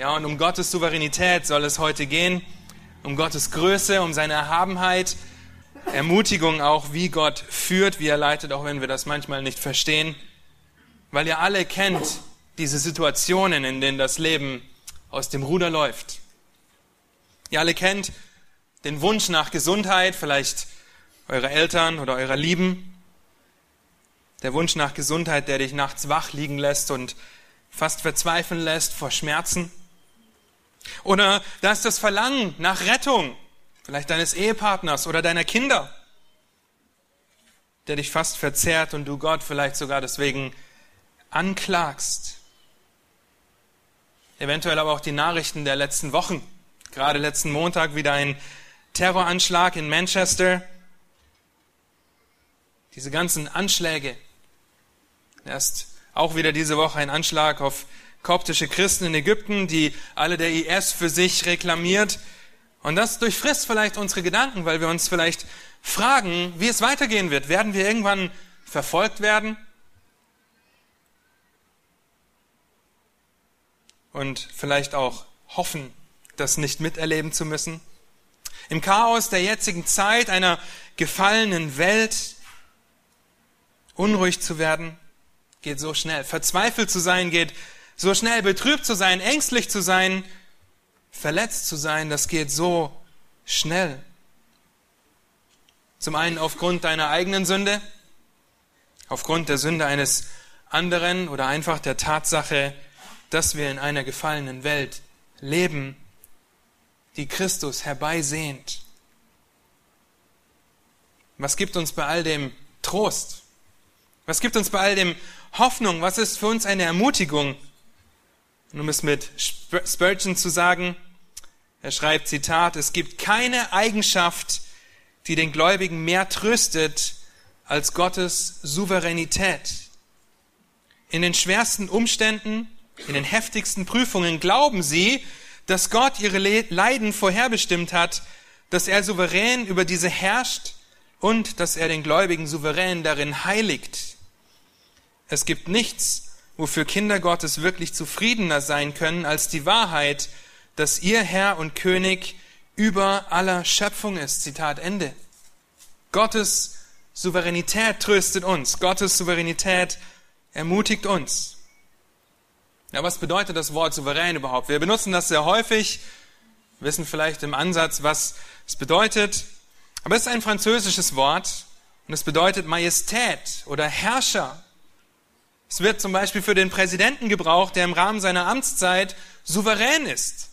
Ja, und um Gottes Souveränität soll es heute gehen, um Gottes Größe, um seine Erhabenheit, Ermutigung auch, wie Gott führt, wie er leitet, auch wenn wir das manchmal nicht verstehen. Weil ihr alle kennt diese Situationen, in denen das Leben aus dem Ruder läuft. Ihr alle kennt den Wunsch nach Gesundheit, vielleicht eure Eltern oder eurer Lieben. Der Wunsch nach Gesundheit, der dich nachts wach liegen lässt und fast verzweifeln lässt vor Schmerzen. Oder da ist das Verlangen nach Rettung, vielleicht deines Ehepartners oder deiner Kinder, der dich fast verzehrt und du Gott vielleicht sogar deswegen anklagst. Eventuell aber auch die Nachrichten der letzten Wochen. Gerade letzten Montag wieder ein Terroranschlag in Manchester. Diese ganzen Anschläge. Erst auch wieder diese Woche ein Anschlag auf koptische Christen in Ägypten, die alle der IS für sich reklamiert. Und das durchfrisst vielleicht unsere Gedanken, weil wir uns vielleicht fragen, wie es weitergehen wird. Werden wir irgendwann verfolgt werden? Und vielleicht auch hoffen, das nicht miterleben zu müssen? Im Chaos der jetzigen Zeit, einer gefallenen Welt, unruhig zu werden, geht so schnell. Verzweifelt zu sein geht so schnell betrübt zu sein, ängstlich zu sein, verletzt zu sein, das geht so schnell. Zum einen aufgrund deiner eigenen Sünde, aufgrund der Sünde eines anderen oder einfach der Tatsache, dass wir in einer gefallenen Welt leben, die Christus herbeisehnt. Was gibt uns bei all dem Trost? Was gibt uns bei all dem Hoffnung? Was ist für uns eine Ermutigung? Und um es mit Spurgeon zu sagen, er schreibt Zitat, es gibt keine Eigenschaft, die den Gläubigen mehr tröstet als Gottes Souveränität. In den schwersten Umständen, in den heftigsten Prüfungen glauben sie, dass Gott ihre Leiden vorherbestimmt hat, dass er souverän über diese herrscht und dass er den Gläubigen souverän darin heiligt. Es gibt nichts, wofür Kinder Gottes wirklich zufriedener sein können als die Wahrheit, dass ihr Herr und König über aller Schöpfung ist. Zitat Ende. Gottes Souveränität tröstet uns. Gottes Souveränität ermutigt uns. Ja, was bedeutet das Wort souverän überhaupt? Wir benutzen das sehr häufig, wissen vielleicht im Ansatz, was es bedeutet. Aber es ist ein französisches Wort und es bedeutet Majestät oder Herrscher es wird zum Beispiel für den Präsidenten gebraucht, der im Rahmen seiner Amtszeit souverän ist,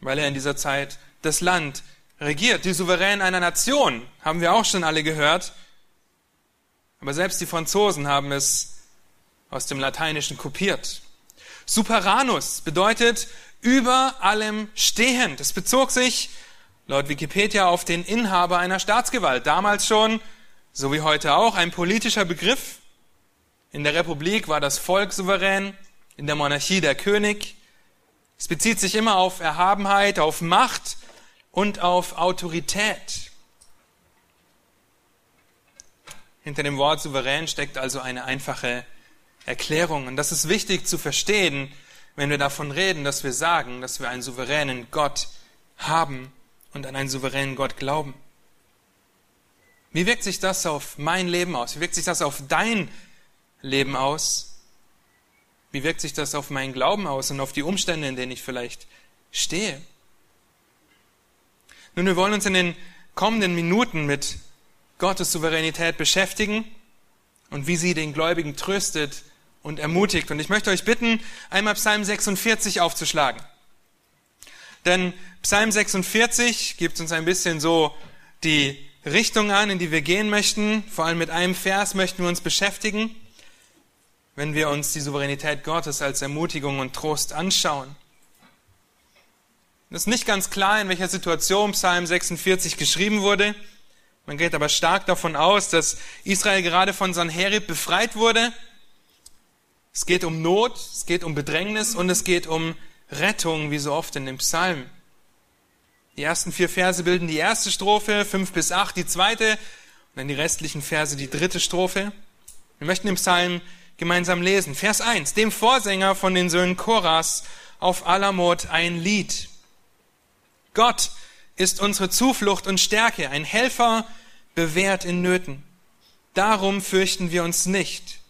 weil er in dieser Zeit das Land regiert. Die Souverän einer Nation haben wir auch schon alle gehört. Aber selbst die Franzosen haben es aus dem Lateinischen kopiert. Superanus bedeutet über allem stehend. Es bezog sich laut Wikipedia auf den Inhaber einer Staatsgewalt. Damals schon, so wie heute auch, ein politischer Begriff. In der Republik war das Volk souverän, in der Monarchie der König. Es bezieht sich immer auf Erhabenheit, auf Macht und auf Autorität. Hinter dem Wort souverän steckt also eine einfache Erklärung. Und das ist wichtig zu verstehen, wenn wir davon reden, dass wir sagen, dass wir einen souveränen Gott haben und an einen souveränen Gott glauben. Wie wirkt sich das auf mein Leben aus? Wie wirkt sich das auf dein Leben aus? Wie wirkt sich das auf meinen Glauben aus und auf die Umstände, in denen ich vielleicht stehe? Nun, wir wollen uns in den kommenden Minuten mit Gottes Souveränität beschäftigen und wie sie den Gläubigen tröstet und ermutigt. Und ich möchte euch bitten, einmal Psalm 46 aufzuschlagen. Denn Psalm 46 gibt uns ein bisschen so die Richtung an, in die wir gehen möchten. Vor allem mit einem Vers möchten wir uns beschäftigen wenn wir uns die Souveränität Gottes als Ermutigung und Trost anschauen. Es ist nicht ganz klar, in welcher Situation Psalm 46 geschrieben wurde. Man geht aber stark davon aus, dass Israel gerade von Sanherib befreit wurde. Es geht um Not, es geht um Bedrängnis und es geht um Rettung, wie so oft in dem Psalm. Die ersten vier Verse bilden die erste Strophe, fünf bis acht die zweite und dann die restlichen Verse die dritte Strophe. Wir möchten im Psalm gemeinsam lesen. Vers 1. Dem Vorsänger von den Söhnen Koras auf Alamot ein Lied. Gott ist unsere Zuflucht und Stärke, ein Helfer bewährt in Nöten. Darum fürchten wir uns nicht,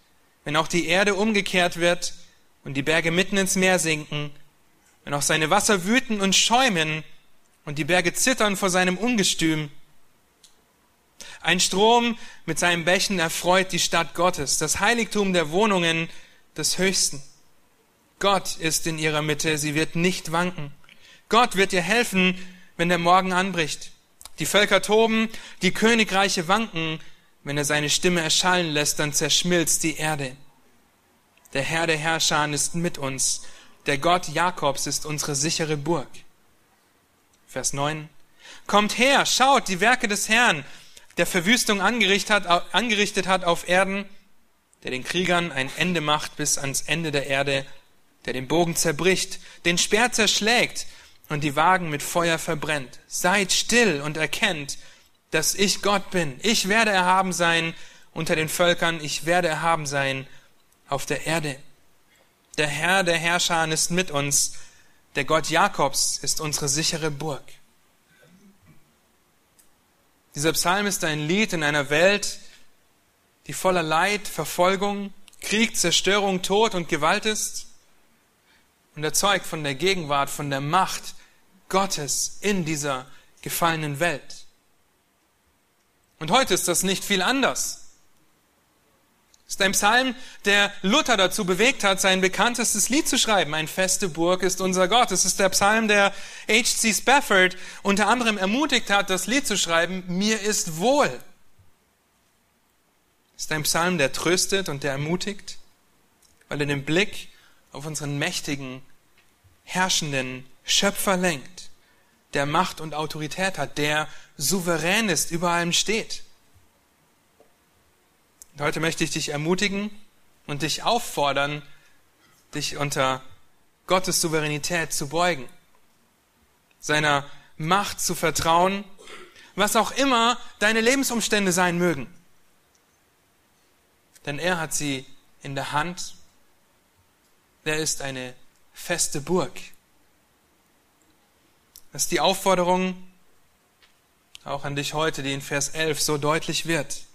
wenn auch die Erde umgekehrt wird und die Berge mitten ins Meer sinken, wenn auch seine Wasser wüten und schäumen und die Berge zittern vor seinem Ungestüm. Ein Strom mit seinen Bächen erfreut die Stadt Gottes, das Heiligtum der Wohnungen des Höchsten. Gott ist in ihrer Mitte, sie wird nicht wanken. Gott wird ihr helfen, wenn der Morgen anbricht. Die Völker toben, die Königreiche wanken, wenn er seine Stimme erschallen lässt, dann zerschmilzt die Erde. Der Herr der Herrscher ist mit uns. Der Gott Jakobs ist unsere sichere Burg. Vers 9. Kommt her, schaut die Werke des Herrn, der Verwüstung angerichtet hat, angerichtet hat auf Erden, der den Kriegern ein Ende macht bis ans Ende der Erde, der den Bogen zerbricht, den Speer zerschlägt und die Wagen mit Feuer verbrennt. Seid still und erkennt, dass ich Gott bin. Ich werde erhaben sein unter den Völkern, ich werde erhaben sein auf der Erde. Der Herr der Herrscher ist mit uns, der Gott Jakobs ist unsere sichere Burg. Dieser Psalm ist ein Lied in einer Welt, die voller Leid, Verfolgung, Krieg, Zerstörung, Tod und Gewalt ist und erzeugt von der Gegenwart, von der Macht Gottes in dieser gefallenen Welt. Und heute ist das nicht viel anders. Ist ein Psalm, der Luther dazu bewegt hat, sein bekanntestes Lied zu schreiben. Ein feste Burg ist unser Gott. Es ist der Psalm, der H.C. Spafford unter anderem ermutigt hat, das Lied zu schreiben, Mir ist wohl. Ist ein Psalm, der tröstet und der ermutigt, weil er den Blick auf unseren mächtigen, herrschenden Schöpfer lenkt, der Macht und Autorität hat, der souverän ist, über allem steht. Heute möchte ich dich ermutigen und dich auffordern, dich unter Gottes Souveränität zu beugen, seiner Macht zu vertrauen, was auch immer deine Lebensumstände sein mögen. Denn er hat sie in der Hand. Er ist eine feste Burg. Das ist die Aufforderung auch an dich heute, die in Vers 11 so deutlich wird.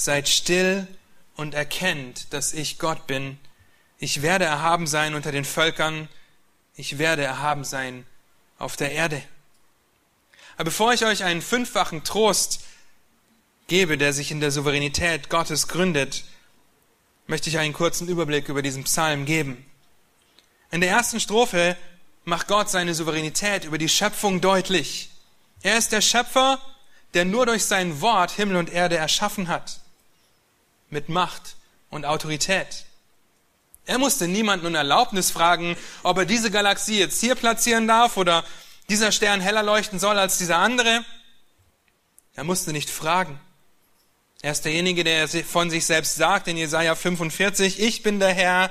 Seid still und erkennt, dass ich Gott bin. Ich werde erhaben sein unter den Völkern. Ich werde erhaben sein auf der Erde. Aber bevor ich euch einen fünffachen Trost gebe, der sich in der Souveränität Gottes gründet, möchte ich einen kurzen Überblick über diesen Psalm geben. In der ersten Strophe macht Gott seine Souveränität über die Schöpfung deutlich. Er ist der Schöpfer, der nur durch sein Wort Himmel und Erde erschaffen hat mit Macht und Autorität. Er musste niemanden um Erlaubnis fragen, ob er diese Galaxie jetzt hier platzieren darf oder dieser Stern heller leuchten soll als dieser andere. Er musste nicht fragen. Er ist derjenige, der von sich selbst sagt in Jesaja 45, ich bin der Herr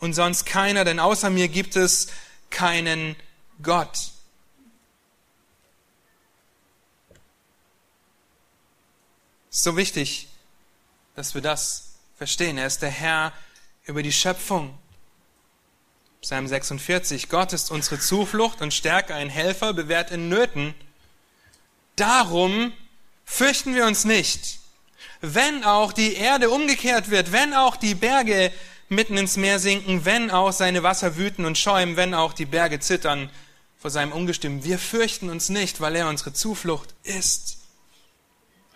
und sonst keiner, denn außer mir gibt es keinen Gott. so wichtig, dass wir das verstehen. Er ist der Herr über die Schöpfung. Psalm 46. Gott ist unsere Zuflucht und Stärke, ein Helfer, bewährt in Nöten. Darum fürchten wir uns nicht. Wenn auch die Erde umgekehrt wird, wenn auch die Berge mitten ins Meer sinken, wenn auch seine Wasser wüten und schäumen, wenn auch die Berge zittern vor seinem Ungestüm. Wir fürchten uns nicht, weil er unsere Zuflucht ist.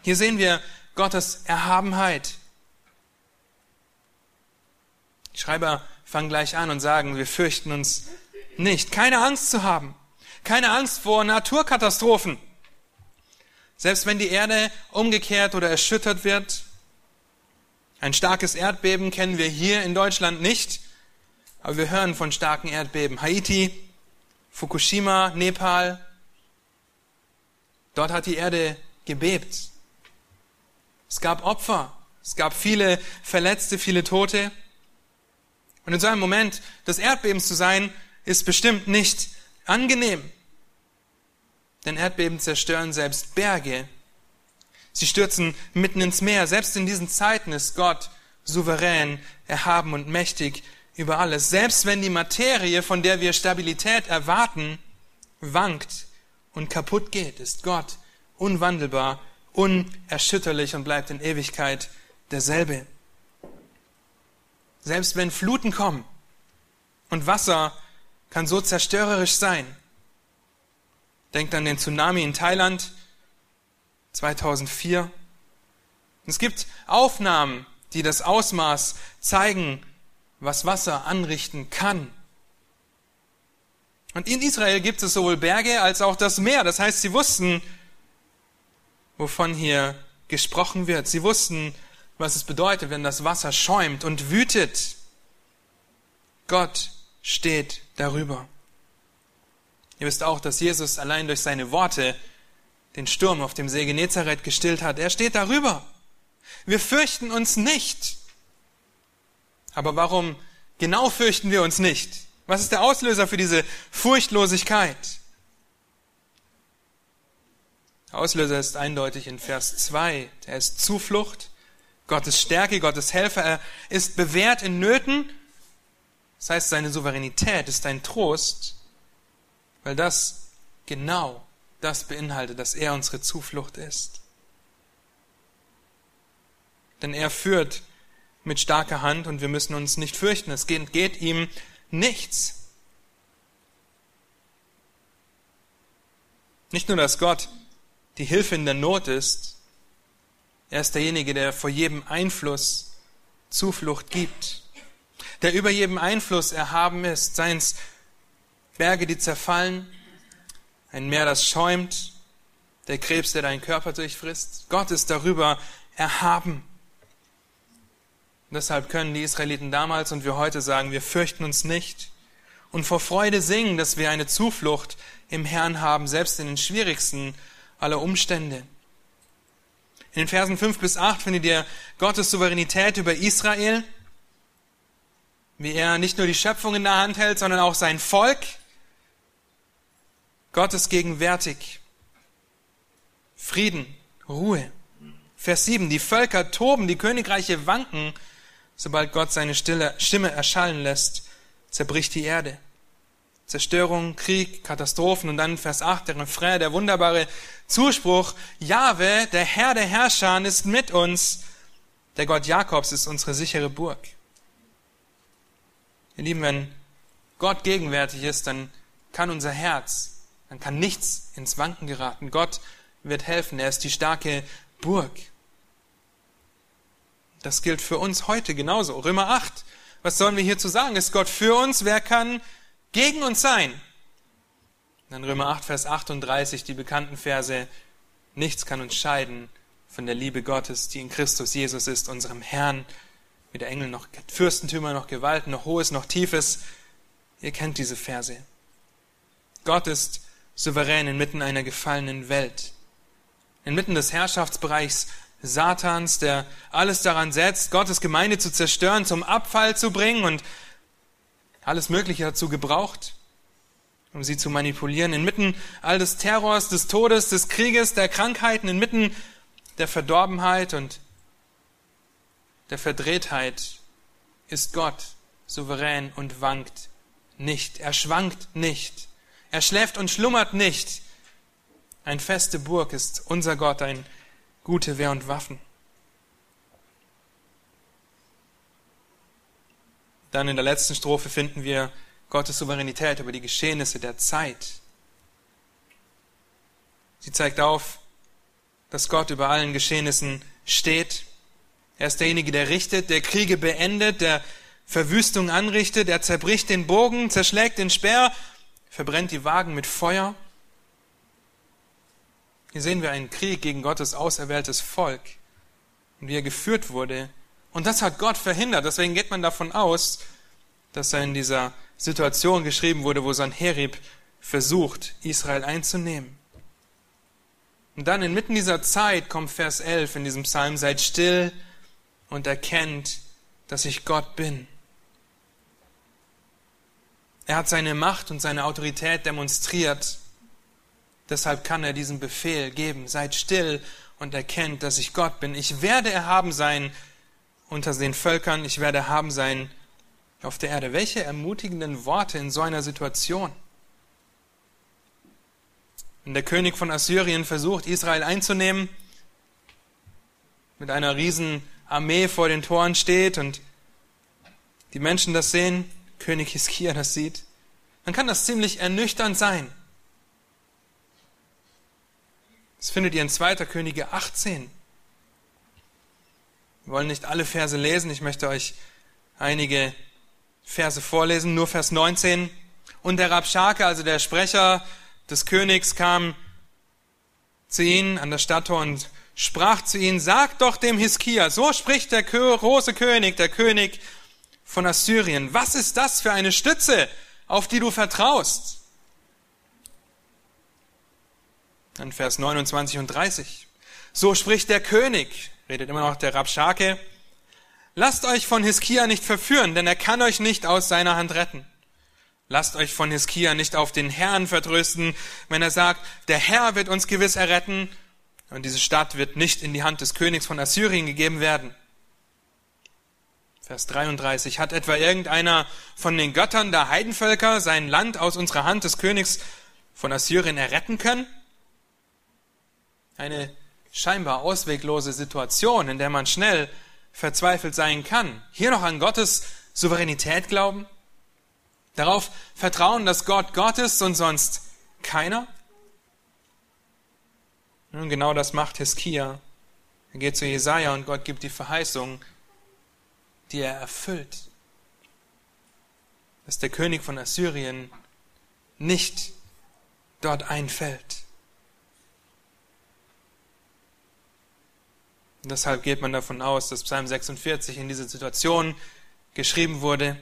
Hier sehen wir Gottes Erhabenheit. Die Schreiber fangen gleich an und sagen, wir fürchten uns nicht. Keine Angst zu haben. Keine Angst vor Naturkatastrophen. Selbst wenn die Erde umgekehrt oder erschüttert wird. Ein starkes Erdbeben kennen wir hier in Deutschland nicht, aber wir hören von starken Erdbeben. Haiti, Fukushima, Nepal. Dort hat die Erde gebebt. Es gab Opfer. Es gab viele Verletzte, viele Tote. Und in so einem Moment des Erdbebens zu sein, ist bestimmt nicht angenehm. Denn Erdbeben zerstören selbst Berge. Sie stürzen mitten ins Meer. Selbst in diesen Zeiten ist Gott souverän, erhaben und mächtig über alles. Selbst wenn die Materie, von der wir Stabilität erwarten, wankt und kaputt geht, ist Gott unwandelbar, unerschütterlich und bleibt in Ewigkeit derselbe. Selbst wenn Fluten kommen und Wasser kann so zerstörerisch sein. Denkt an den Tsunami in Thailand 2004. Es gibt Aufnahmen, die das Ausmaß zeigen, was Wasser anrichten kann. Und in Israel gibt es sowohl Berge als auch das Meer. Das heißt, sie wussten, wovon hier gesprochen wird. Sie wussten, was es bedeutet, wenn das Wasser schäumt und wütet. Gott steht darüber. Ihr wisst auch, dass Jesus allein durch seine Worte den Sturm auf dem See Genezareth gestillt hat. Er steht darüber. Wir fürchten uns nicht. Aber warum genau fürchten wir uns nicht? Was ist der Auslöser für diese Furchtlosigkeit? Der Auslöser ist eindeutig in Vers 2. Er ist Zuflucht, Gottes Stärke, Gottes Helfer. Er ist bewährt in Nöten. Das heißt, seine Souveränität ist ein Trost, weil das genau das beinhaltet, dass er unsere Zuflucht ist. Denn er führt mit starker Hand und wir müssen uns nicht fürchten. Es geht, geht ihm nichts. Nicht nur, dass Gott die Hilfe in der Not ist, er ist derjenige, der vor jedem Einfluss Zuflucht gibt, der über jedem Einfluss erhaben ist, seien es Berge, die zerfallen, ein Meer, das schäumt, der Krebs, der deinen Körper durchfrisst. Gott ist darüber erhaben. Deshalb können die Israeliten damals und wir heute sagen, wir fürchten uns nicht und vor Freude singen, dass wir eine Zuflucht im Herrn haben, selbst in den schwierigsten aller Umstände. In den Versen 5 bis 8 findet ihr Gottes Souveränität über Israel, wie er nicht nur die Schöpfung in der Hand hält, sondern auch sein Volk. Gott ist gegenwärtig. Frieden, Ruhe. Vers 7, die Völker toben, die Königreiche wanken, Sobald Gott seine stille Stimme erschallen lässt, zerbricht die Erde. Zerstörung, Krieg, Katastrophen und dann Vers 8, der Refrain, der wunderbare Zuspruch, Jahwe, der Herr der Herrscher, ist mit uns, der Gott Jakobs ist unsere sichere Burg. Ihr Lieben, wenn Gott gegenwärtig ist, dann kann unser Herz, dann kann nichts ins Wanken geraten. Gott wird helfen, er ist die starke Burg. Das gilt für uns heute genauso. Römer 8. Was sollen wir hierzu sagen? Ist Gott für uns? Wer kann gegen uns sein? Dann Römer 8, Vers 38, die bekannten Verse. Nichts kann uns scheiden von der Liebe Gottes, die in Christus Jesus ist, unserem Herrn. Weder Engel noch Fürstentümer noch Gewalt, noch Hohes noch Tiefes. Ihr kennt diese Verse. Gott ist souverän inmitten einer gefallenen Welt. Inmitten des Herrschaftsbereichs Satans, der alles daran setzt, Gottes Gemeinde zu zerstören, zum Abfall zu bringen und alles Mögliche dazu gebraucht, um sie zu manipulieren. Inmitten all des Terrors, des Todes, des Krieges, der Krankheiten, inmitten der Verdorbenheit und der Verdrehtheit ist Gott souverän und wankt nicht. Er schwankt nicht. Er schläft und schlummert nicht. Ein feste Burg ist unser Gott, ein gute Wehr und Waffen. Dann in der letzten Strophe finden wir Gottes Souveränität über die Geschehnisse der Zeit. Sie zeigt auf, dass Gott über allen Geschehnissen steht. Er ist derjenige, der richtet, der Kriege beendet, der Verwüstung anrichtet, er zerbricht den Bogen, zerschlägt den Speer, verbrennt die Wagen mit Feuer. Hier sehen wir einen Krieg gegen Gottes auserwähltes Volk und wie er geführt wurde. Und das hat Gott verhindert. Deswegen geht man davon aus, dass er in dieser Situation geschrieben wurde, wo Sanherib versucht, Israel einzunehmen. Und dann inmitten dieser Zeit kommt Vers 11 in diesem Psalm, seid still und erkennt, dass ich Gott bin. Er hat seine Macht und seine Autorität demonstriert Deshalb kann er diesen Befehl geben, seid still und erkennt, dass ich Gott bin. Ich werde erhaben sein unter den Völkern, ich werde erhaben sein auf der Erde. Welche ermutigenden Worte in so einer Situation. Wenn der König von Assyrien versucht, Israel einzunehmen, mit einer riesen Armee vor den Toren steht und die Menschen das sehen, König Hiskia das sieht, dann kann das ziemlich ernüchternd sein. Das findet ihr in 2. Könige 18. Wir wollen nicht alle Verse lesen, ich möchte euch einige Verse vorlesen, nur Vers 19. Und der Rabschake, also der Sprecher des Königs, kam zu ihnen an das Stadttor und sprach zu ihnen, sagt doch dem Hiskia, so spricht der große König, der König von Assyrien, was ist das für eine Stütze, auf die du vertraust? Dann Vers 29 und 30. So spricht der König, redet immer noch der Rabschake, lasst euch von Hiskia nicht verführen, denn er kann euch nicht aus seiner Hand retten. Lasst euch von Hiskia nicht auf den Herrn vertrösten, wenn er sagt, der Herr wird uns gewiss erretten und diese Stadt wird nicht in die Hand des Königs von Assyrien gegeben werden. Vers 33. Hat etwa irgendeiner von den Göttern der Heidenvölker sein Land aus unserer Hand des Königs von Assyrien erretten können? Eine scheinbar ausweglose Situation, in der man schnell verzweifelt sein kann. Hier noch an Gottes Souveränität glauben? Darauf vertrauen, dass Gott Gott ist und sonst keiner? Nun, genau das macht Hiskia. Er geht zu Jesaja und Gott gibt die Verheißung, die er erfüllt. Dass der König von Assyrien nicht dort einfällt. Und deshalb geht man davon aus, dass Psalm 46 in diese Situation geschrieben wurde,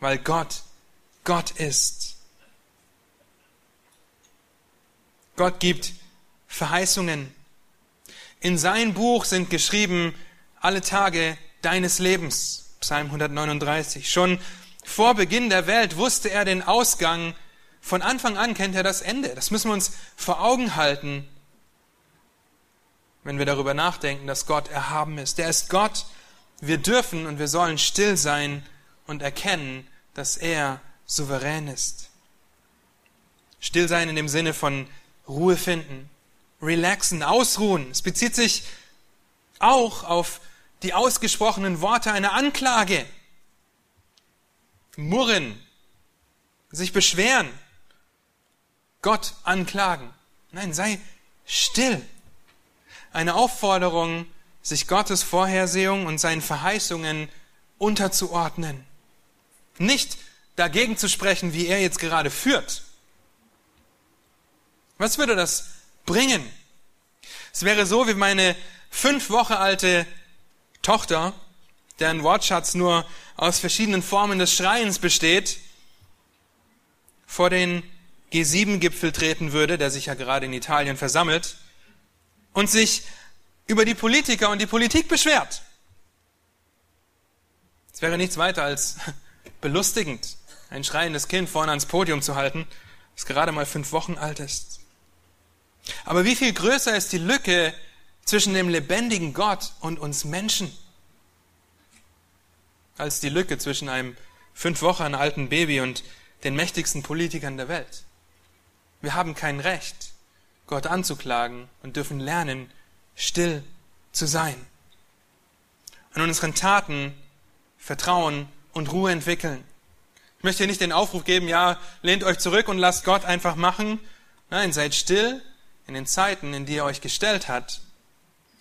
weil Gott Gott ist. Gott gibt Verheißungen. In sein Buch sind geschrieben alle Tage deines Lebens. Psalm 139. Schon vor Beginn der Welt wusste er den Ausgang. Von Anfang an kennt er das Ende. Das müssen wir uns vor Augen halten, wenn wir darüber nachdenken, dass Gott erhaben ist. Der ist Gott. Wir dürfen und wir sollen still sein und erkennen, dass er souverän ist. Still sein in dem Sinne von Ruhe finden, relaxen, ausruhen. Es bezieht sich auch auf die ausgesprochenen Worte einer Anklage. Murren, sich beschweren, Gott anklagen. Nein, sei still. Eine Aufforderung, sich Gottes Vorhersehung und seinen Verheißungen unterzuordnen. Nicht dagegen zu sprechen, wie er jetzt gerade führt, was würde das bringen? Es wäre so wie meine fünf Woche alte Tochter, deren Wortschatz nur aus verschiedenen Formen des Schreiens besteht, vor den G7-Gipfel treten würde, der sich ja gerade in Italien versammelt, und sich über die Politiker und die Politik beschwert. Es wäre nichts weiter als belustigend, ein schreiendes Kind vorne ans Podium zu halten, das gerade mal fünf Wochen alt ist. Aber wie viel größer ist die Lücke zwischen dem lebendigen Gott und uns Menschen, als die Lücke zwischen einem fünf Wochen alten Baby und den mächtigsten Politikern der Welt. Wir haben kein Recht, Gott anzuklagen und dürfen lernen, still zu sein. An unseren Taten Vertrauen und Ruhe entwickeln. Ich möchte hier nicht den Aufruf geben, ja, lehnt euch zurück und lasst Gott einfach machen. Nein, seid still in den Zeiten, in die er euch gestellt hat.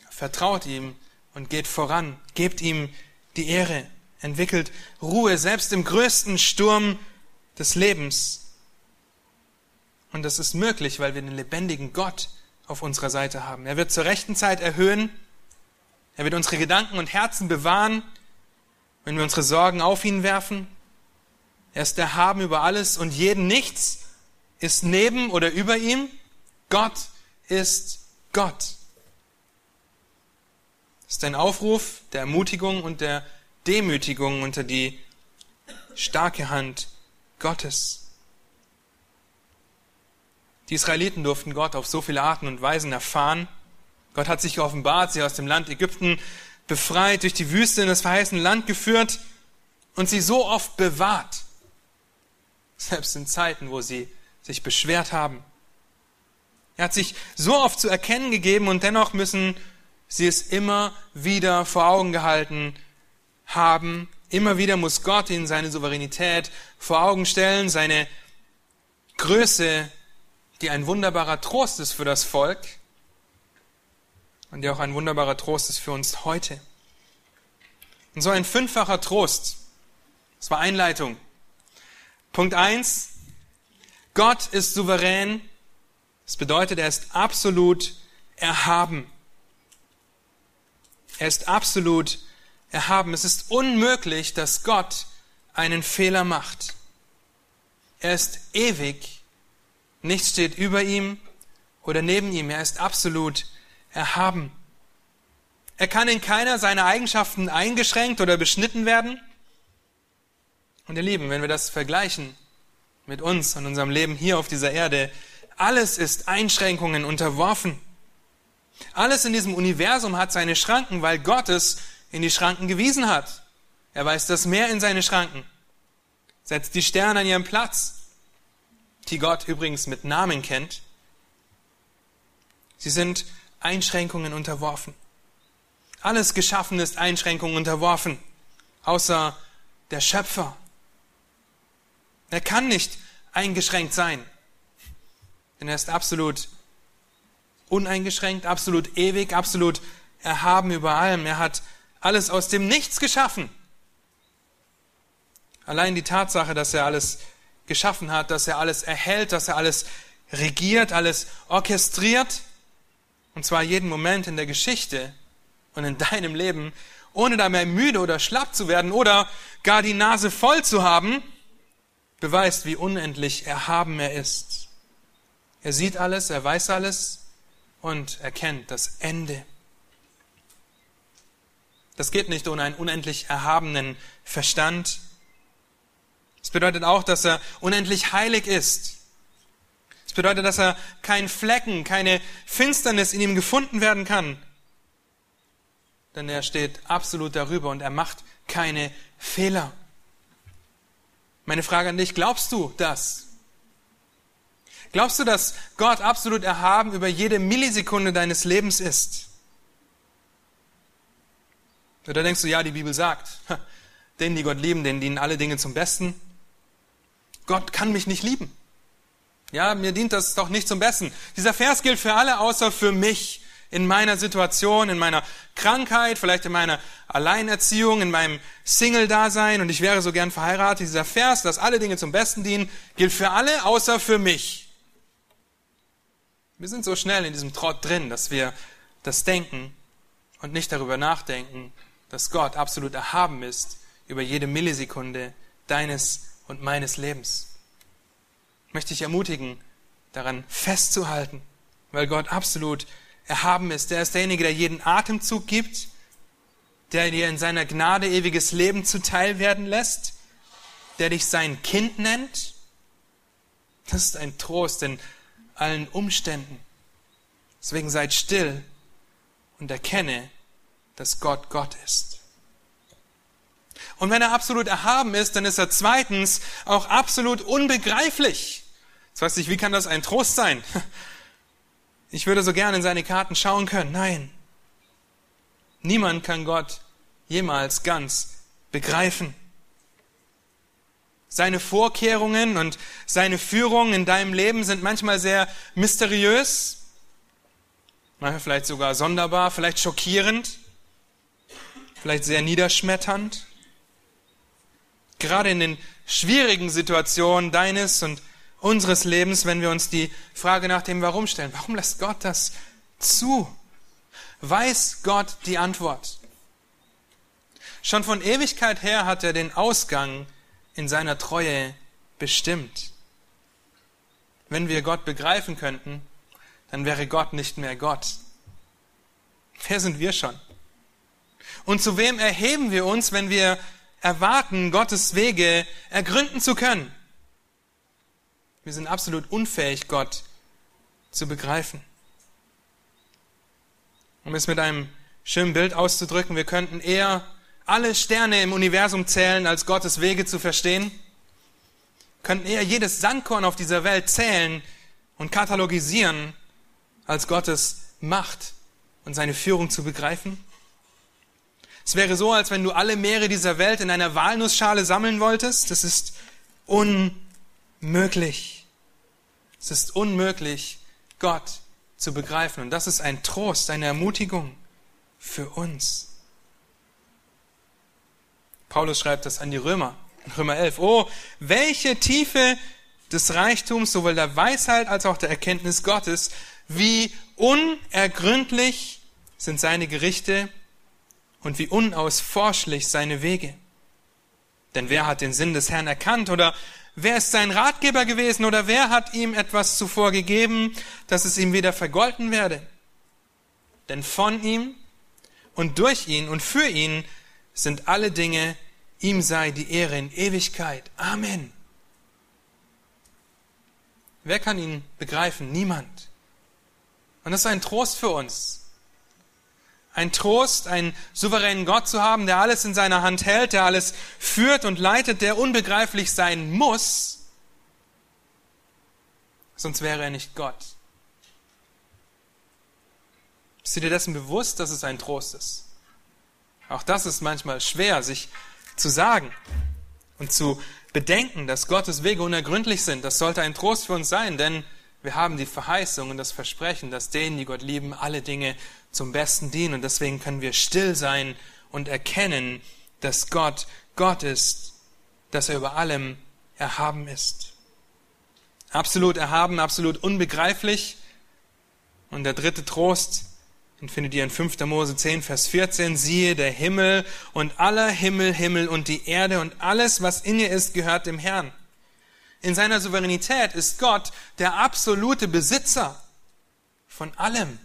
Vertraut ihm und geht voran. Gebt ihm die Ehre. Entwickelt Ruhe selbst im größten Sturm des Lebens. Und das ist möglich, weil wir den lebendigen Gott auf unserer Seite haben. Er wird zur rechten Zeit erhöhen. Er wird unsere Gedanken und Herzen bewahren, wenn wir unsere Sorgen auf ihn werfen. Er ist erhaben über alles und jeden nichts ist neben oder über ihm. Gott ist Gott. Das ist ein Aufruf der Ermutigung und der Demütigung unter die starke Hand Gottes. Die Israeliten durften Gott auf so viele Arten und Weisen erfahren. Gott hat sich offenbart, sie aus dem Land Ägypten befreit, durch die Wüste in das verheißene Land geführt. und sie so oft bewahrt, selbst in Zeiten, wo sie sich beschwert haben. Er hat sich so oft zu erkennen gegeben und dennoch müssen sie es immer wieder vor Augen gehalten haben. Immer wieder muss Gott ihnen seine Souveränität vor Augen stellen, seine Größe, die ein wunderbarer Trost ist für das Volk und die auch ein wunderbarer Trost ist für uns heute. Und so ein fünffacher Trost. Das war Einleitung. Punkt eins: Gott ist souverän. Das bedeutet, er ist absolut erhaben. Er ist absolut erhaben. Es ist unmöglich, dass Gott einen Fehler macht. Er ist ewig. Nichts steht über ihm oder neben ihm. Er ist absolut erhaben. Er kann in keiner seiner Eigenschaften eingeschränkt oder beschnitten werden. Und ihr Lieben, wenn wir das vergleichen mit uns und unserem Leben hier auf dieser Erde, alles ist Einschränkungen unterworfen. Alles in diesem Universum hat seine Schranken, weil Gott es in die Schranken gewiesen hat. Er weist das Meer in seine Schranken, setzt die Sterne an ihren Platz, die Gott übrigens mit Namen kennt. Sie sind Einschränkungen unterworfen. Alles Geschaffen ist Einschränkungen unterworfen, außer der Schöpfer. Er kann nicht eingeschränkt sein, denn er ist absolut uneingeschränkt, absolut ewig, absolut erhaben über allem. Er hat alles aus dem Nichts geschaffen. Allein die Tatsache, dass er alles geschaffen hat, dass er alles erhält, dass er alles regiert, alles orchestriert, und zwar jeden Moment in der Geschichte und in deinem Leben, ohne dabei müde oder schlapp zu werden oder gar die Nase voll zu haben, beweist, wie unendlich erhaben er ist. Er sieht alles, er weiß alles und erkennt das Ende. Das geht nicht ohne einen unendlich erhabenen Verstand. Es bedeutet auch, dass er unendlich heilig ist. Es bedeutet, dass er kein Flecken, keine Finsternis in ihm gefunden werden kann. Denn er steht absolut darüber und er macht keine Fehler. Meine Frage an dich, glaubst du das? Glaubst du, dass Gott absolut erhaben über jede Millisekunde deines Lebens ist? Oder denkst du, ja, die Bibel sagt, denen, die Gott lieben, denen dienen alle Dinge zum Besten. Gott kann mich nicht lieben. Ja, mir dient das doch nicht zum Besten. Dieser Vers gilt für alle, außer für mich in meiner Situation, in meiner Krankheit, vielleicht in meiner Alleinerziehung, in meinem Single-Dasein und ich wäre so gern verheiratet. Dieser Vers, dass alle Dinge zum Besten dienen, gilt für alle, außer für mich. Wir sind so schnell in diesem Trott drin, dass wir das denken und nicht darüber nachdenken, dass Gott absolut erhaben ist über jede Millisekunde deines und meines Lebens. Ich möchte dich ermutigen, daran festzuhalten, weil Gott absolut erhaben ist. Der ist derjenige, der jeden Atemzug gibt, der dir in seiner Gnade ewiges Leben zuteil werden lässt, der dich sein Kind nennt. Das ist ein Trost in allen Umständen. Deswegen seid still und erkenne, dass Gott Gott ist. Und wenn er absolut erhaben ist, dann ist er zweitens auch absolut unbegreiflich. Jetzt weiß ich, wie kann das ein Trost sein? Ich würde so gerne in seine Karten schauen können. Nein. Niemand kann Gott jemals ganz begreifen. Seine Vorkehrungen und seine Führung in deinem Leben sind manchmal sehr mysteriös, manchmal vielleicht sogar sonderbar, vielleicht schockierend vielleicht sehr niederschmetternd. Gerade in den schwierigen Situationen deines und unseres Lebens, wenn wir uns die Frage nach dem Warum stellen. Warum lässt Gott das zu? Weiß Gott die Antwort? Schon von Ewigkeit her hat er den Ausgang in seiner Treue bestimmt. Wenn wir Gott begreifen könnten, dann wäre Gott nicht mehr Gott. Wer sind wir schon? Und zu wem erheben wir uns, wenn wir erwarten, Gottes Wege ergründen zu können? Wir sind absolut unfähig, Gott zu begreifen. Um es mit einem schönen Bild auszudrücken, wir könnten eher alle Sterne im Universum zählen, als Gottes Wege zu verstehen? Könnten eher jedes Sandkorn auf dieser Welt zählen und katalogisieren, als Gottes Macht und seine Führung zu begreifen? Es wäre so, als wenn du alle Meere dieser Welt in einer Walnussschale sammeln wolltest. Das ist unmöglich. Es ist unmöglich, Gott zu begreifen. Und das ist ein Trost, eine Ermutigung für uns. Paulus schreibt das an die Römer, Römer 11. Oh, welche Tiefe des Reichtums, sowohl der Weisheit als auch der Erkenntnis Gottes, wie unergründlich sind seine Gerichte und wie unausforschlich seine Wege. Denn wer hat den Sinn des Herrn erkannt oder wer ist sein Ratgeber gewesen oder wer hat ihm etwas zuvor gegeben, dass es ihm wieder vergolten werde? Denn von ihm und durch ihn und für ihn sind alle Dinge, ihm sei die Ehre in Ewigkeit. Amen. Wer kann ihn begreifen? Niemand. Und das ist ein Trost für uns. Ein Trost, einen souveränen Gott zu haben, der alles in seiner Hand hält, der alles führt und leitet, der unbegreiflich sein muss, sonst wäre er nicht Gott. Bist du dir dessen bewusst, dass es ein Trost ist? Auch das ist manchmal schwer, sich zu sagen und zu bedenken, dass Gottes Wege unergründlich sind. Das sollte ein Trost für uns sein, denn wir haben die Verheißung und das Versprechen, dass denen, die Gott lieben, alle Dinge zum Besten dienen. Und deswegen können wir still sein und erkennen, dass Gott Gott ist, dass er über allem erhaben ist. Absolut erhaben, absolut unbegreiflich. Und der dritte Trost, den findet ihr in 5. Mose 10, Vers 14. Siehe, der Himmel und aller Himmel, Himmel und die Erde und alles, was in ihr ist, gehört dem Herrn. In seiner Souveränität ist Gott der absolute Besitzer von allem.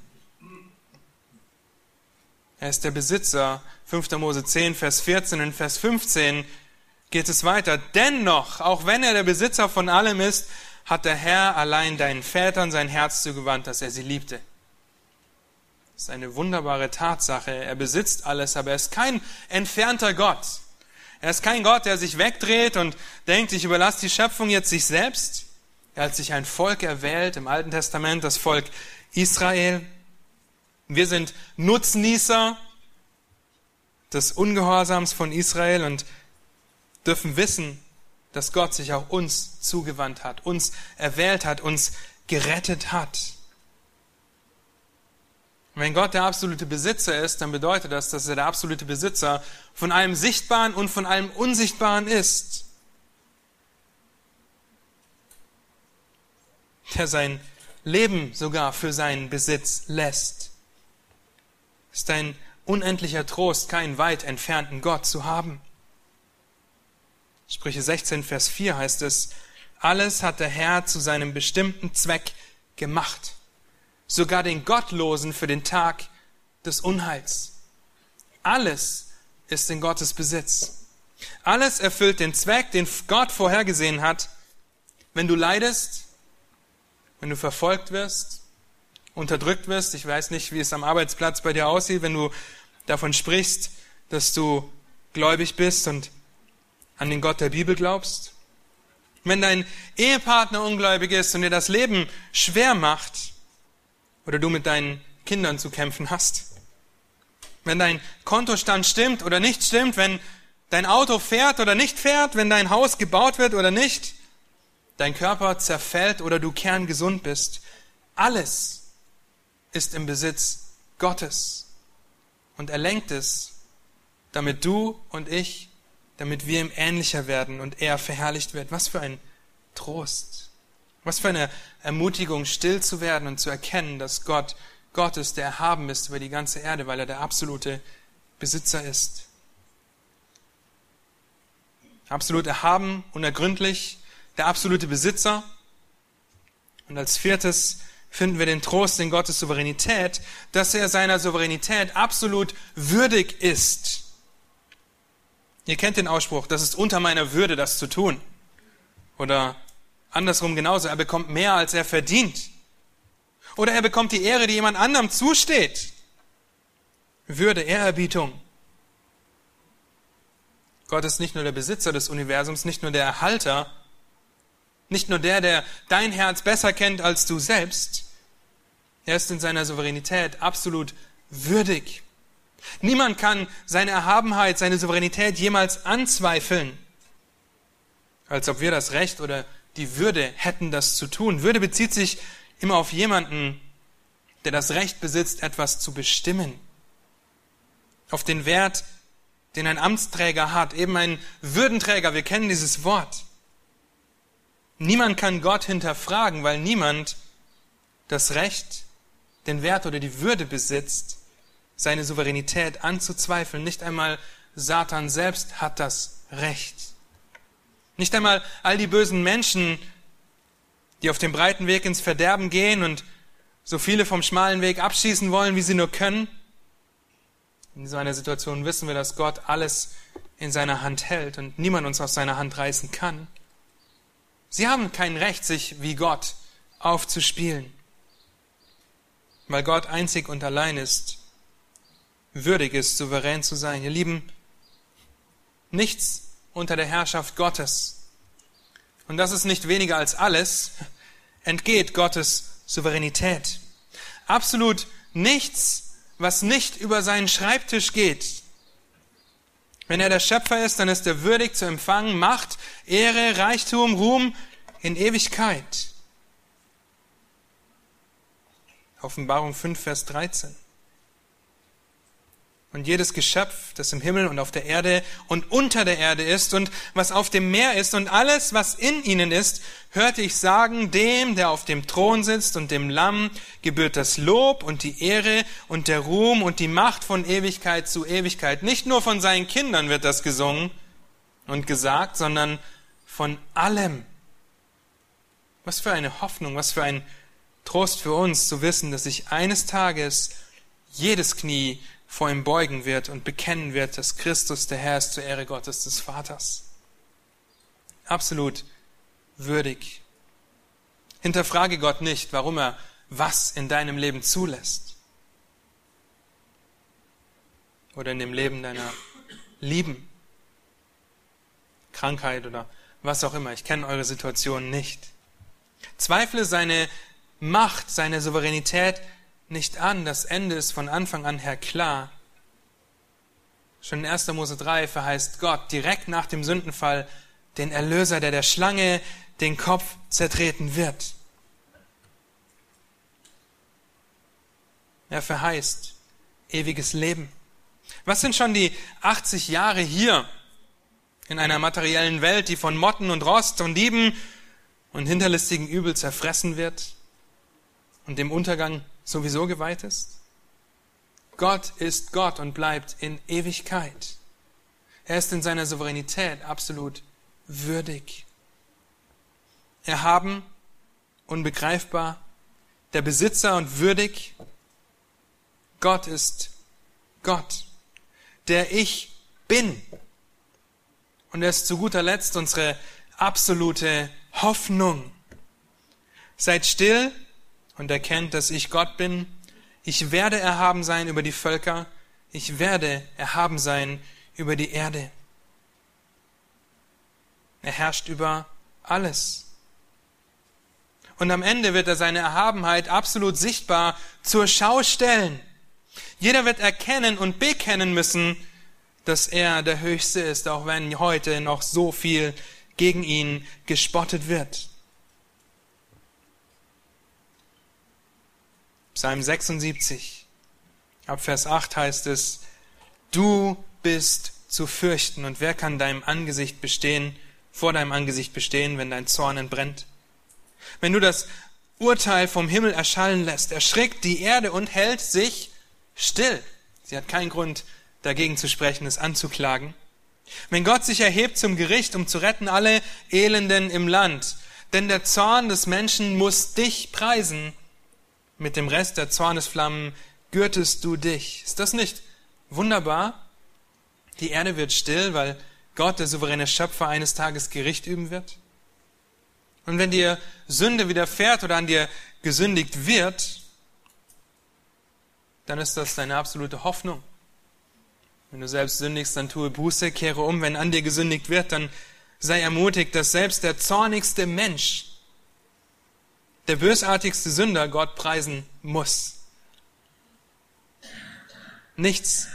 Er ist der Besitzer. 5. Mose 10, Vers 14 und Vers 15 geht es weiter. Dennoch, auch wenn er der Besitzer von allem ist, hat der Herr allein deinen Vätern sein Herz zugewandt, dass er sie liebte. Das ist eine wunderbare Tatsache. Er besitzt alles, aber er ist kein entfernter Gott. Er ist kein Gott, der sich wegdreht und denkt, ich überlasse die Schöpfung jetzt sich selbst. Er hat sich ein Volk erwählt im Alten Testament, das Volk Israel. Wir sind Nutznießer des Ungehorsams von Israel und dürfen wissen, dass Gott sich auch uns zugewandt hat, uns erwählt hat, uns gerettet hat. Wenn Gott der absolute Besitzer ist, dann bedeutet das, dass er der absolute Besitzer von allem Sichtbaren und von allem Unsichtbaren ist. Der sein Leben sogar für seinen Besitz lässt ist ein unendlicher Trost, keinen weit entfernten Gott zu haben. Sprüche 16, Vers 4 heißt es, alles hat der Herr zu seinem bestimmten Zweck gemacht, sogar den Gottlosen für den Tag des Unheils. Alles ist in Gottes Besitz. Alles erfüllt den Zweck, den Gott vorhergesehen hat. Wenn du leidest, wenn du verfolgt wirst, unterdrückt wirst. Ich weiß nicht, wie es am Arbeitsplatz bei dir aussieht, wenn du davon sprichst, dass du gläubig bist und an den Gott der Bibel glaubst. Wenn dein Ehepartner ungläubig ist und dir das Leben schwer macht oder du mit deinen Kindern zu kämpfen hast. Wenn dein Kontostand stimmt oder nicht stimmt, wenn dein Auto fährt oder nicht fährt, wenn dein Haus gebaut wird oder nicht, dein Körper zerfällt oder du kerngesund bist. Alles ist im Besitz Gottes. Und er lenkt es, damit du und ich, damit wir ihm ähnlicher werden und er verherrlicht wird. Was für ein Trost. Was für eine Ermutigung, still zu werden und zu erkennen, dass Gott Gott ist, der erhaben ist über die ganze Erde, weil er der absolute Besitzer ist. Absolut erhaben, unergründlich, der absolute Besitzer. Und als viertes finden wir den Trost in Gottes Souveränität, dass er seiner Souveränität absolut würdig ist. Ihr kennt den Ausspruch, das ist unter meiner Würde, das zu tun. Oder andersrum genauso, er bekommt mehr, als er verdient. Oder er bekommt die Ehre, die jemand anderem zusteht. Würde, Ehrerbietung. Gott ist nicht nur der Besitzer des Universums, nicht nur der Erhalter, nicht nur der, der dein Herz besser kennt als du selbst. Er ist in seiner Souveränität absolut würdig. Niemand kann seine Erhabenheit, seine Souveränität jemals anzweifeln, als ob wir das Recht oder die Würde hätten, das zu tun. Würde bezieht sich immer auf jemanden, der das Recht besitzt, etwas zu bestimmen. Auf den Wert, den ein Amtsträger hat, eben ein Würdenträger, wir kennen dieses Wort. Niemand kann Gott hinterfragen, weil niemand das Recht, den Wert oder die Würde besitzt, seine Souveränität anzuzweifeln. Nicht einmal Satan selbst hat das Recht. Nicht einmal all die bösen Menschen, die auf dem breiten Weg ins Verderben gehen und so viele vom schmalen Weg abschießen wollen, wie sie nur können. In so einer Situation wissen wir, dass Gott alles in seiner Hand hält und niemand uns aus seiner Hand reißen kann. Sie haben kein Recht, sich wie Gott aufzuspielen, weil Gott einzig und allein ist, würdig ist, souverän zu sein. Ihr Lieben, nichts unter der Herrschaft Gottes, und das ist nicht weniger als alles, entgeht Gottes Souveränität. Absolut nichts, was nicht über seinen Schreibtisch geht. Wenn er der Schöpfer ist, dann ist er würdig zu empfangen Macht, Ehre, Reichtum, Ruhm in Ewigkeit. Offenbarung 5, Vers 13 und jedes Geschöpf, das im Himmel und auf der Erde und unter der Erde ist und was auf dem Meer ist und alles, was in ihnen ist, hörte ich sagen, dem, der auf dem Thron sitzt und dem Lamm gebührt das Lob und die Ehre und der Ruhm und die Macht von Ewigkeit zu Ewigkeit. Nicht nur von seinen Kindern wird das gesungen und gesagt, sondern von allem. Was für eine Hoffnung, was für ein Trost für uns zu wissen, dass sich eines Tages jedes Knie vor ihm beugen wird und bekennen wird, dass Christus der Herr ist zur Ehre Gottes des Vaters. Absolut würdig. Hinterfrage Gott nicht, warum er was in deinem Leben zulässt. Oder in dem Leben deiner Lieben. Krankheit oder was auch immer. Ich kenne eure Situation nicht. Zweifle seine Macht, seine Souveränität nicht an. Das Ende ist von Anfang an her klar. Schon in 1. Mose 3 verheißt Gott direkt nach dem Sündenfall den Erlöser, der der Schlange den Kopf zertreten wird. Er verheißt ewiges Leben. Was sind schon die 80 Jahre hier in einer materiellen Welt, die von Motten und Rost und Dieben und hinterlistigen Übel zerfressen wird und dem Untergang sowieso geweiht ist? Gott ist Gott und bleibt in Ewigkeit. Er ist in seiner Souveränität absolut würdig. Erhaben, unbegreifbar, der Besitzer und würdig. Gott ist Gott, der ich bin. Und er ist zu guter Letzt unsere absolute Hoffnung. Seid still und erkennt, dass ich Gott bin. Ich werde erhaben sein über die Völker. Ich werde erhaben sein über die Erde. Er herrscht über alles. Und am Ende wird er seine Erhabenheit absolut sichtbar zur Schau stellen. Jeder wird erkennen und bekennen müssen, dass er der Höchste ist, auch wenn heute noch so viel gegen ihn gespottet wird. Psalm 76, ab Vers 8 heißt es, du bist zu fürchten und wer kann deinem Angesicht bestehen, vor deinem Angesicht bestehen, wenn dein Zorn entbrennt? Wenn du das Urteil vom Himmel erschallen lässt, erschrickt die Erde und hält sich still. Sie hat keinen Grund, dagegen zu sprechen, es anzuklagen. Wenn Gott sich erhebt zum Gericht, um zu retten alle Elenden im Land, denn der Zorn des Menschen muss dich preisen, mit dem Rest der Zornesflammen gürtest du dich. Ist das nicht wunderbar? Die Erde wird still, weil Gott, der souveräne Schöpfer, eines Tages Gericht üben wird. Und wenn dir Sünde widerfährt oder an dir gesündigt wird, dann ist das deine absolute Hoffnung. Wenn du selbst sündigst, dann tue Buße, kehre um. Wenn an dir gesündigt wird, dann sei ermutigt, dass selbst der zornigste Mensch, der bösartigste Sünder Gott preisen muss. Nichts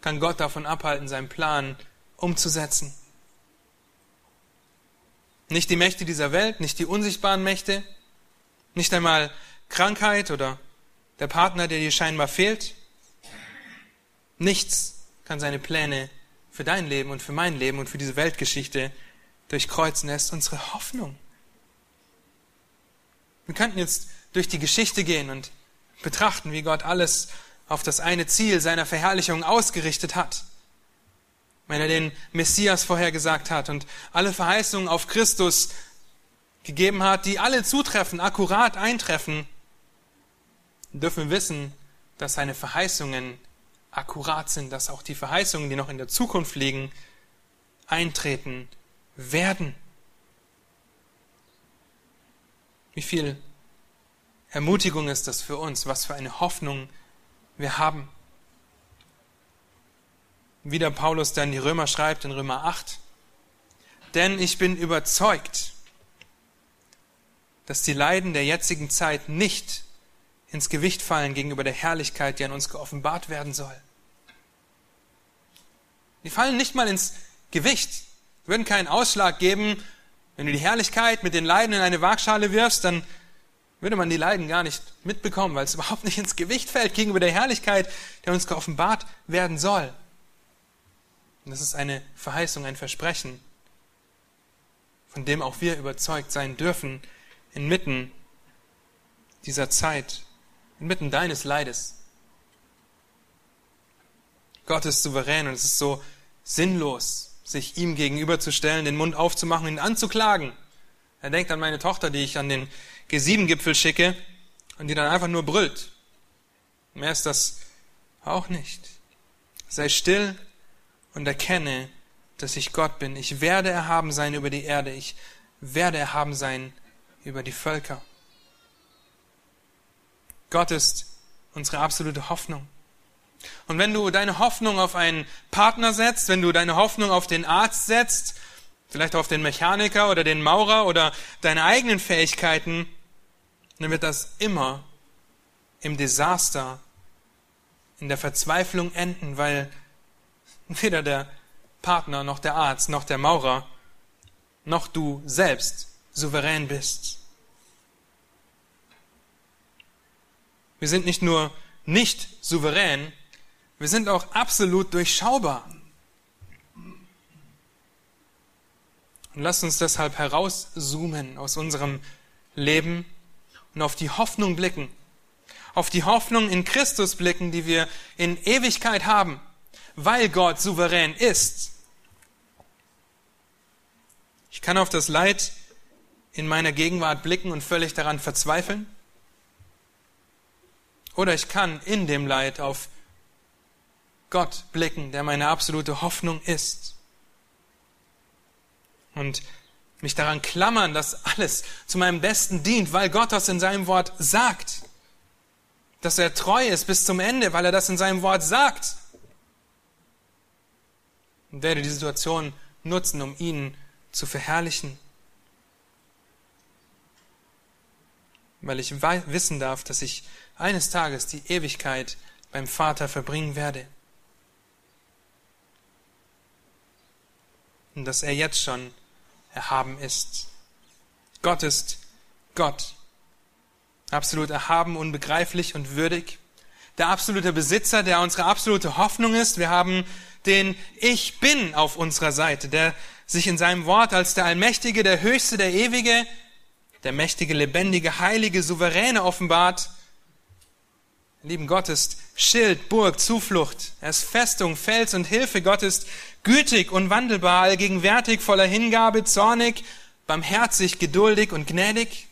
kann Gott davon abhalten, seinen Plan umzusetzen. Nicht die Mächte dieser Welt, nicht die unsichtbaren Mächte, nicht einmal Krankheit oder der Partner, der dir scheinbar fehlt. Nichts kann seine Pläne für dein Leben und für mein Leben und für diese Weltgeschichte durchkreuzen. Er ist unsere Hoffnung. Wir könnten jetzt durch die Geschichte gehen und betrachten, wie Gott alles auf das eine Ziel seiner Verherrlichung ausgerichtet hat. Wenn er den Messias vorhergesagt hat und alle Verheißungen auf Christus gegeben hat, die alle zutreffen, akkurat eintreffen, dürfen wir wissen, dass seine Verheißungen akkurat sind, dass auch die Verheißungen, die noch in der Zukunft liegen, eintreten werden. Wie viel Ermutigung ist das für uns, was für eine Hoffnung wir haben. Paulus, der an die Römer schreibt in Römer 8. Denn ich bin überzeugt, dass die Leiden der jetzigen Zeit nicht ins Gewicht fallen gegenüber der Herrlichkeit, die an uns geoffenbart werden soll. Die fallen nicht mal ins Gewicht, würden keinen Ausschlag geben. Wenn du die Herrlichkeit mit den Leiden in eine Waagschale wirfst, dann würde man die Leiden gar nicht mitbekommen, weil es überhaupt nicht ins Gewicht fällt gegenüber der Herrlichkeit, der uns geoffenbart werden soll. Und das ist eine Verheißung, ein Versprechen, von dem auch wir überzeugt sein dürfen, inmitten dieser Zeit, inmitten deines Leides. Gott ist souverän und es ist so sinnlos, sich ihm gegenüberzustellen, den Mund aufzumachen ihn anzuklagen. Er denkt an meine Tochter, die ich an den G7-Gipfel schicke und die dann einfach nur brüllt. Mehr ist das auch nicht. Sei still und erkenne, dass ich Gott bin. Ich werde erhaben sein über die Erde. Ich werde erhaben sein über die Völker. Gott ist unsere absolute Hoffnung. Und wenn du deine Hoffnung auf einen Partner setzt, wenn du deine Hoffnung auf den Arzt setzt, vielleicht auf den Mechaniker oder den Maurer oder deine eigenen Fähigkeiten, dann wird das immer im Desaster, in der Verzweiflung enden, weil weder der Partner noch der Arzt noch der Maurer noch du selbst souverän bist. Wir sind nicht nur nicht souverän, wir sind auch absolut durchschaubar. Und lasst uns deshalb herauszoomen aus unserem Leben und auf die Hoffnung blicken. Auf die Hoffnung in Christus blicken, die wir in Ewigkeit haben, weil Gott souverän ist. Ich kann auf das Leid in meiner Gegenwart blicken und völlig daran verzweifeln. Oder ich kann in dem Leid auf Gott blicken, der meine absolute Hoffnung ist und mich daran klammern, dass alles zu meinem Besten dient, weil Gott das in seinem Wort sagt. Dass er treu ist bis zum Ende, weil er das in seinem Wort sagt. Und werde die Situation nutzen, um ihn zu verherrlichen. Weil ich wissen darf, dass ich eines Tages die Ewigkeit beim Vater verbringen werde. Und dass er jetzt schon erhaben ist. Gott ist Gott. Absolut erhaben, unbegreiflich und würdig. Der absolute Besitzer, der unsere absolute Hoffnung ist. Wir haben den Ich Bin auf unserer Seite, der sich in seinem Wort als der Allmächtige, der Höchste, der Ewige, der mächtige, lebendige, heilige, souveräne offenbart. Lieben Gott ist Schild, Burg, Zuflucht. Er ist Festung, Fels und Hilfe. Gott ist gütig, unwandelbar, allgegenwärtig, voller Hingabe, zornig, barmherzig, geduldig und gnädig.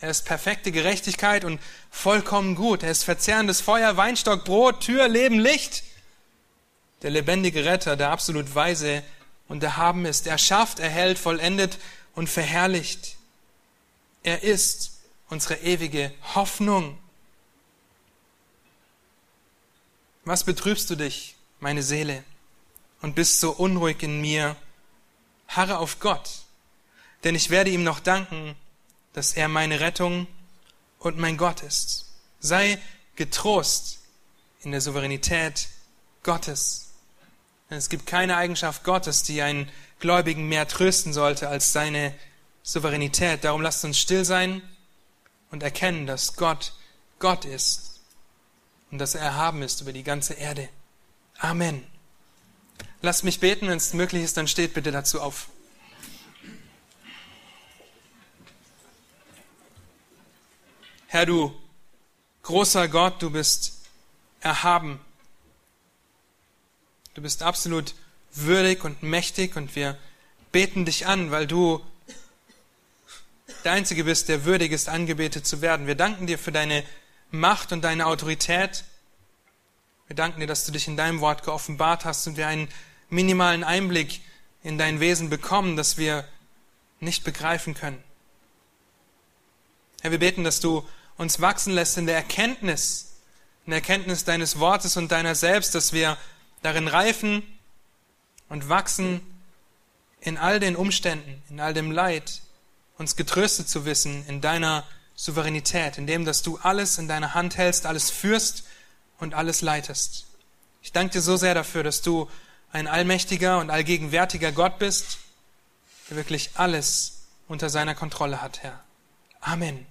Er ist perfekte Gerechtigkeit und vollkommen gut. Er ist verzehrendes Feuer, Weinstock, Brot, Tür, Leben, Licht. Der lebendige Retter, der absolut weise und erhaben ist. Er schafft, erhält, vollendet und verherrlicht. Er ist unsere ewige Hoffnung. Was betrübst du dich, meine Seele, und bist so unruhig in mir? Harre auf Gott, denn ich werde ihm noch danken, dass er meine Rettung und mein Gott ist. Sei getrost in der Souveränität Gottes. Denn es gibt keine Eigenschaft Gottes, die einen Gläubigen mehr trösten sollte als seine Souveränität. Darum lasst uns still sein und erkennen, dass Gott Gott ist und dass er erhaben ist über die ganze Erde. Amen. Lasst mich beten, wenn es möglich ist, dann steht bitte dazu auf. Herr, du großer Gott, du bist erhaben. Du bist absolut würdig und mächtig und wir beten dich an, weil du der Einzige bist, der würdig ist, angebetet zu werden. Wir danken dir für deine Macht und deine Autorität. Wir danken dir, dass du dich in deinem Wort geoffenbart hast und wir einen minimalen Einblick in dein Wesen bekommen, das wir nicht begreifen können. Herr, wir beten, dass du uns wachsen lässt in der Erkenntnis, in der Erkenntnis deines Wortes und deiner selbst, dass wir darin reifen und wachsen in all den Umständen, in all dem Leid, uns getröstet zu wissen in deiner Souveränität, in dem, dass du alles in deiner Hand hältst, alles führst und alles leitest. Ich danke dir so sehr dafür, dass du ein allmächtiger und allgegenwärtiger Gott bist, der wirklich alles unter seiner Kontrolle hat, Herr. Amen.